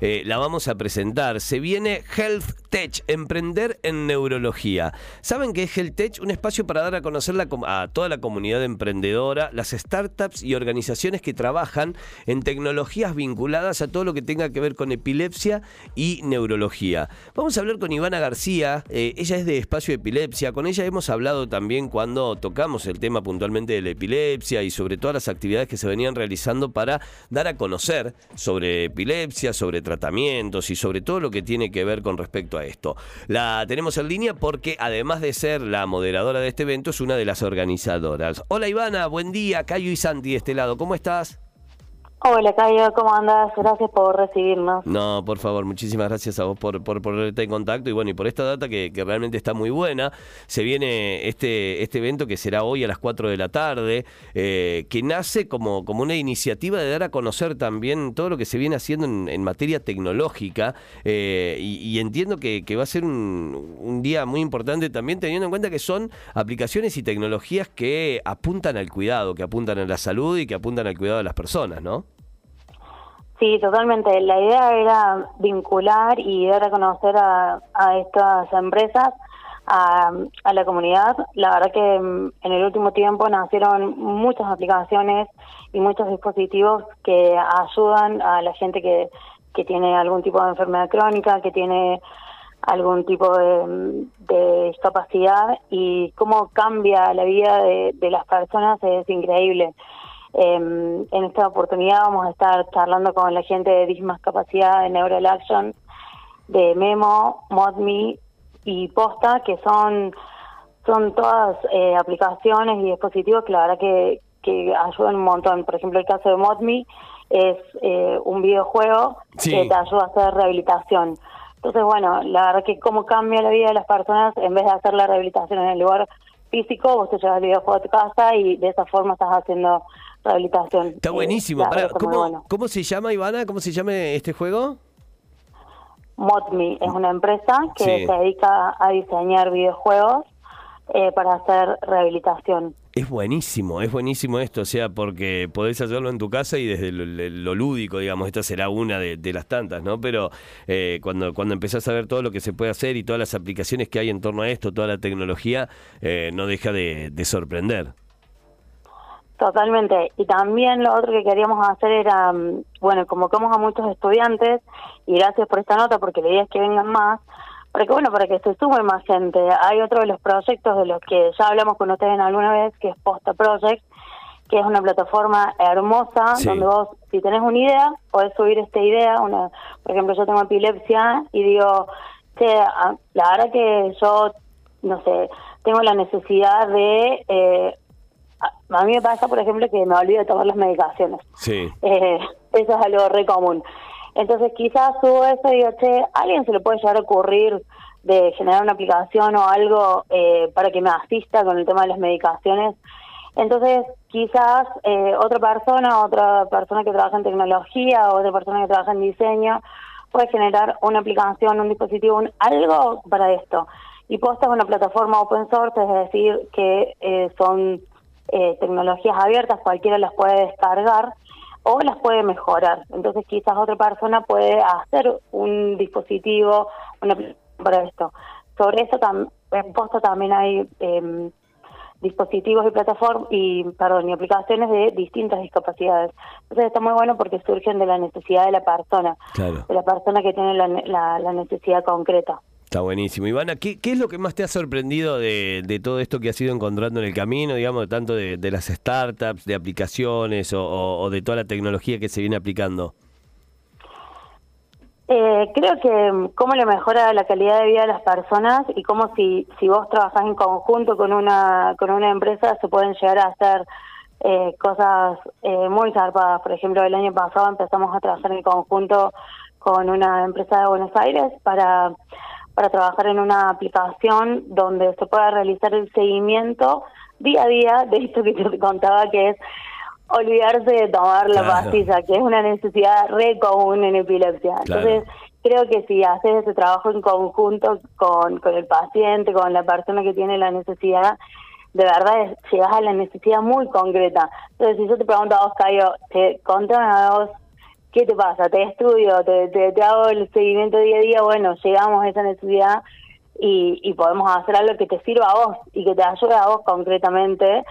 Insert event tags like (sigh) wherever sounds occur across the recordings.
Eh, la vamos a presentar. Se viene Health Tech, emprender en neurología. ¿Saben qué es Health Tech? Un espacio para dar a conocer a toda la comunidad emprendedora, las startups y organizaciones que trabajan en tecnologías vinculadas a todo lo que tenga que ver con epilepsia y neurología. Vamos a hablar con Ivana García, eh, ella es de Espacio Epilepsia, con ella hemos hablado también cuando tocamos el tema puntualmente de la epilepsia y sobre todas las actividades que se venían realizando para dar a conocer sobre epilepsia, sobre tratamientos y sobre todo lo que tiene que ver con respecto a esto. La tenemos en línea porque además de ser la moderadora de este evento es una de las organizadoras. Hola Ivana, buen día, Cayo y Santi de este lado, ¿cómo estás? Hola, Cayo, ¿cómo andas? Gracias por recibirnos. No, por favor, muchísimas gracias a vos por, por ponerte en contacto y bueno, y por esta data que, realmente está muy buena. Se viene este, este evento que será hoy a las 4 de la tarde, eh, que nace como, como una iniciativa de dar a conocer también todo lo que se viene haciendo en, materia tecnológica eh, y, entiendo que, va a ser un, un día muy importante también teniendo en cuenta que son aplicaciones y tecnologías que apuntan al cuidado, que apuntan a la salud y que apuntan al cuidado de las personas, ¿no? Sí, totalmente. La idea era vincular y dar a conocer a, estas empresas, a, la comunidad. La verdad que mm, en el último tiempo nacieron muchas aplicaciones y muchos dispositivos que ayudan a la gente que, que tiene algún tipo de enfermedad crónica, que tiene algún tipo de, discapacidad y cómo cambia la vida de, de las personas es increíble. Eh, en esta oportunidad vamos a estar charlando con la gente de Discapacidad de Neural Action, de Memo, ModMe y Posta, que son, son todas eh, aplicaciones y dispositivos que la verdad que, que ayudan un montón. Por ejemplo, el caso de ModMe es eh, un videojuego que te ayuda a hacer rehabilitación. Entonces, bueno, la verdad que cómo cambia la vida de las personas en vez de hacer la rehabilitación en el lugar físico, vos te llevas el videojuego a tu casa y de esa forma estás haciendo rehabilitación. Está buenísimo. ¿cómo, se llama, Ivana? ¿Cómo se llama este juego? Modme es una empresa que se dedica a diseñar videojuegos eh, para hacer rehabilitación. Es buenísimo, es buenísimo esto, o sea, porque podés hacerlo en tu casa y desde lo, lúdico, digamos, esta será una de, las tantas, ¿no? Pero eh, cuando, cuando empezás a ver todo lo que se puede hacer y todas las aplicaciones que hay en torno a esto, toda la tecnología, eh, no deja de sorprender. Totalmente. Y también lo otro que queríamos hacer era, mm, bueno, convocamos a muchos estudiantes y gracias por esta nota porque la idea es que vengan más, para que, bueno, para que se sume más gente. Hay otro de los proyectos de los que ya hablamos con ustedes alguna vez, que es Posta Project, que es una plataforma hermosa donde vos, si tenés una idea, podés subir esta idea. Una, por ejemplo, yo tengo epilepsia y digo, que la verdad que yo, no sé, tengo la necesidad de... Eh, a mí me pasa, por ejemplo, que me olvido de tomar las medicaciones. Sí. Eh, eso es algo re común. Entonces, quizás subo eso y digo, che, alguien se le puede llegar a ocurrir de generar una aplicación o algo eh, para que me asista con el tema de las medicaciones. Entonces, quizás eh, otra persona, otra persona que trabaja en tecnología, o otra persona que trabaja en diseño, puede generar una aplicación, un dispositivo, un, algo para esto. Y Posta es una plataforma open source, es decir, que eh, son eh, tecnologías abiertas, cualquiera las puede descargar o las puede mejorar. Entonces quizás otra persona puede hacer un dispositivo una para esto. Sobre eso en Posta también hay em, dispositivos y plataformas y perdón y aplicaciones de distintas discapacidades. Entonces está muy bueno porque surgen de la necesidad de la persona, de la persona que tiene la necesidad concreta. Está buenísimo. Ivana, ¿qué, ¿qué, es lo que más te ha sorprendido de, todo esto que has ido encontrando en el camino, digamos, tanto de, las startups, de aplicaciones o, de toda la tecnología que se viene aplicando? Eh, creo que mm, cómo le mejora la calidad de vida de las personas y cómo si, si vos trabajás en conjunto con una, con una empresa se pueden llegar a hacer eh, cosas eh, muy zarpadas. Por ejemplo, el año pasado empezamos a trabajar en conjunto con una empresa de Buenos Aires para para trabajar en una aplicación donde se pueda realizar el seguimiento día a día de esto que te contaba que es olvidarse de tomar la pastilla, que es una necesidad re común en epilepsia. Entonces, creo que si haces ese trabajo en conjunto con, con el paciente, con la persona que tiene la necesidad, de verdad llegas a la necesidad muy concreta. Entonces, si yo te pregunto a vos, Caio, te, contame a vos, ¿qué te pasa? ¿Te estudio? ¿Te, hago el seguimiento día a día? Bueno, llegamos a esa necesidad y, y podemos hacer algo que te sirva a vos y que te ayude a vos concretamente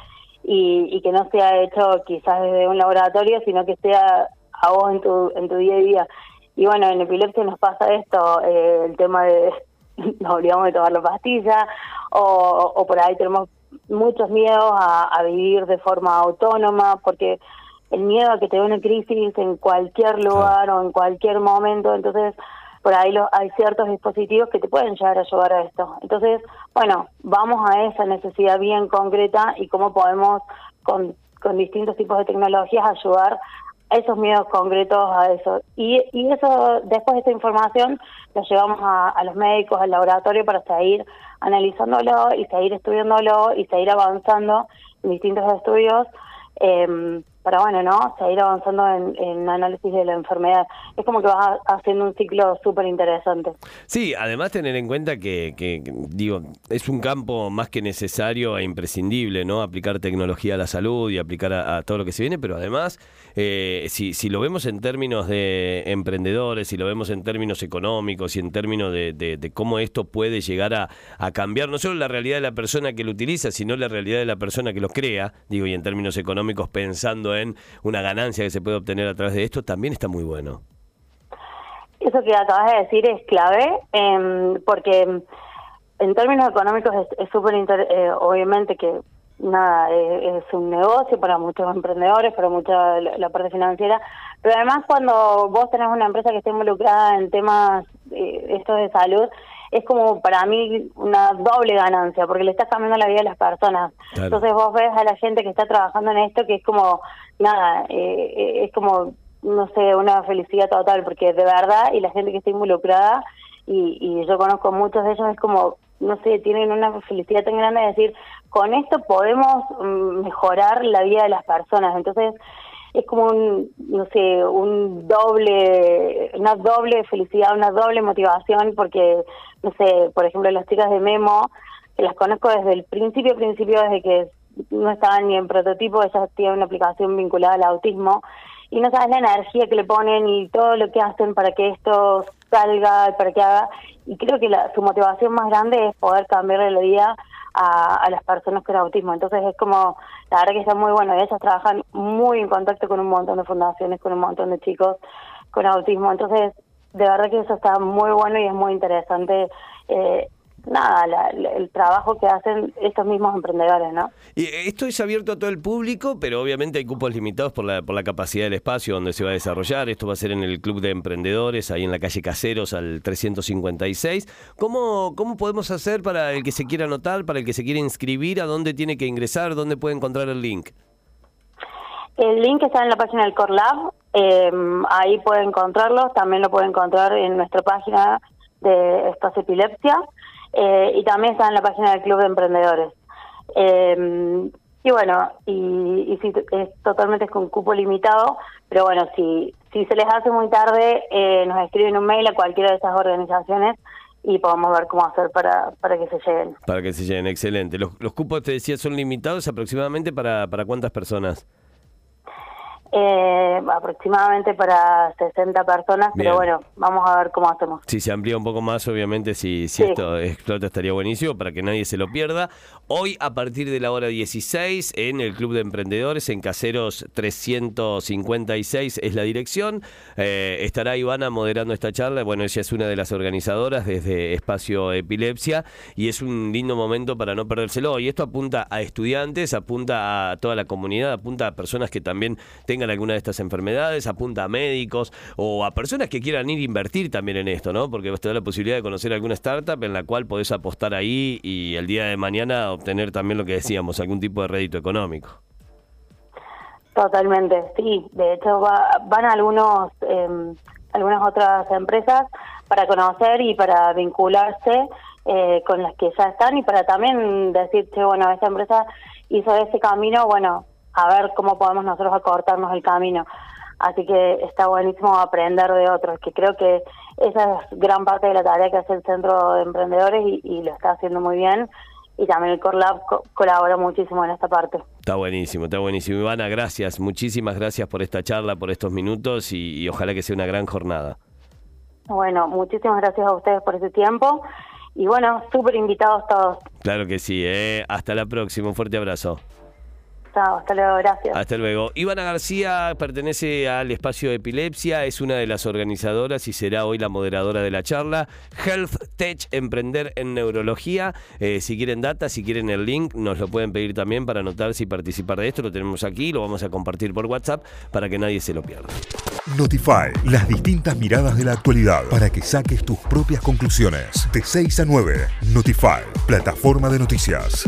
y, que no sea hecho quizás desde un laboratorio, sino que sea a vos en tu, en tu día a día. Y bueno, en epilepsia nos pasa esto, eh, el tema de (laughs) nos olvidamos de tomar la pastilla o, o por ahí tenemos muchos miedos a, vivir de forma autónoma porque el miedo a que te dé una crisis en cualquier lugar o en cualquier momento, entonces por ahí lo, hay ciertos dispositivos que te pueden llegar a ayudar a esto. Entonces, bueno, vamos a esa necesidad bien concreta y cómo podemos con, con distintos tipos de tecnologías ayudar esos miedos concretos a eso. Y, y eso, después de esa información, lo llevamos a, a los médicos, al laboratorio para seguir analizándolo y seguir estudiándolo y seguir avanzando en distintos estudios eh, para, bueno, ¿no? Seguir avanzando en, en, análisis de la enfermedad. Es como que vas haciendo un ciclo súper interesante. Sí, además tener en cuenta que, que, digo, es un campo más que necesario e imprescindible, ¿no? Aplicar tecnología a la salud y aplicar a, todo lo que se viene, pero además, eh, si, si lo vemos en términos de emprendedores, si lo vemos en términos económicos y en términos de, cómo esto puede llegar a cambiar no solo la realidad de la persona que lo utiliza, sino la realidad de la persona que lo crea, digo, y en términos económicos pensando en una ganancia que se puede obtener a través de esto, también está muy bueno. Eso que acabas de decir es clave, eh, porque en términos económicos es súper, eh, obviamente que nada, eh, es un negocio para muchos emprendedores, para mucha la, parte financiera, pero además cuando vos tenés una empresa que está involucrada en temas eh, estos de salud, es como para mí una doble ganancia, porque le estás cambiando la vida a las personas. Entonces vos ves a la gente que está trabajando en esto que es como, nada, eh, eh, es como, no sé, una felicidad total, porque de verdad, y la gente que está involucrada, y, y yo conozco muchos de ellos, es como, no sé, tienen una felicidad tan grande de decir, con esto podemos mm, mejorar la vida de las personas. Entonces, es como un, no sé, un doble, una doble felicidad, una doble motivación, porque, no sé, por ejemplo, las chicas de Memo, que las conozco desde el principio, principio, desde que no estaban ni en prototipo, ellas tienen una aplicación vinculada al autismo, y no sabes la energía que le ponen y todo lo que hacen para que esto salga, para que haga, y creo que la, su motivación más grande es poder cambiarle la vida a, las personas con autismo. Entonces es como, la verdad que está muy bueno. Ellas trabajan muy en contacto con un montón de fundaciones, con un montón de chicos con autismo. Entonces, de verdad que eso está muy bueno y es muy interesante eh, nada, el trabajo que hacen estos mismos emprendedores, ¿no? Y esto es abierto a todo el público, pero obviamente hay cupos limitados por la, por la capacidad del espacio donde se va a desarrollar. Esto va a ser en el Club de Emprendedores, ahí en la calle Caseros, al 356. ¿Cómo, cómo podemos hacer para el que se quiera anotar, para el que se quiera inscribir? ¿A dónde tiene que ingresar? ¿Dónde puede encontrar el link? El link está en la página del Core Lab, eh, ahí puede encontrarlo, también lo puede encontrar en nuestra página de Espacio Epilepsia eh, y también está en la página del Club de Emprendedores. Eh, y bueno, y, es totalmente con cupo limitado, pero bueno, si, si se les hace muy tarde, eh, nos escriben un mail a cualquiera de esas organizaciones y podemos ver cómo hacer para, para que se lleguen. Para que se lleguen, excelente. Los, los cupos, te decía, son limitados aproximadamente para, para cuántas personas? Eh, aproximadamente para 60 personas, pero bueno, vamos a ver cómo hacemos. Si se amplía un poco más, obviamente, si, si esto explota estaría buenísimo para que nadie se lo pierda. Hoy, a partir de la hora 16, en el Club de Emprendedores, en Caseros 356 es la dirección. Eh, estará Ivana moderando esta charla. Bueno, ella es una de las organizadoras desde Espacio Epilepsia y es un lindo momento para no perdérselo. Y esto apunta a estudiantes, apunta a toda la comunidad, apunta a personas que también tengan alguna de estas enfermedades, apunta a médicos o a personas que quieran ir a invertir también en esto, ¿no? Porque te da la posibilidad de conocer alguna startup en la cual podés apostar ahí y el día de mañana obtener también lo que decíamos, algún tipo de rédito económico. Totalmente, sí. De hecho, van algunos, eh, algunas otras empresas para conocer y para vincularse eh, con las que ya están y para también decir, che, bueno, esta empresa hizo ese camino, bueno, a ver cómo podemos nosotros acortarnos el camino. Así que está buenísimo aprender de otros, que creo que esa es gran parte de la tarea que hace el Centro de Emprendedores y, lo está haciendo muy bien. y también el Core Lab colabora muchísimo en esta parte. Está buenísimo, está buenísimo. Ivana, gracias, muchísimas gracias por esta charla, por estos minutos y, y ojalá que sea una gran jornada. Bueno, muchísimas gracias a ustedes por ese tiempo y bueno, súper invitados todos. Claro que sí, ¿eh? hasta la próxima, un fuerte abrazo hasta luego, gracias. Hasta luego. Ivana García pertenece al espacio de epilepsia, es una de las organizadoras y será hoy la moderadora de la charla. Health Tech, emprender en neurología. Eh, si quieren data, si quieren el link, nos lo pueden pedir también para anotarse y participar de esto. Lo tenemos aquí, lo vamos a compartir por WhatsApp para que nadie se lo pierda. Notify, las distintas miradas de la actualidad para que saques tus propias conclusiones. De 6 a 9, Notify, plataforma de noticias.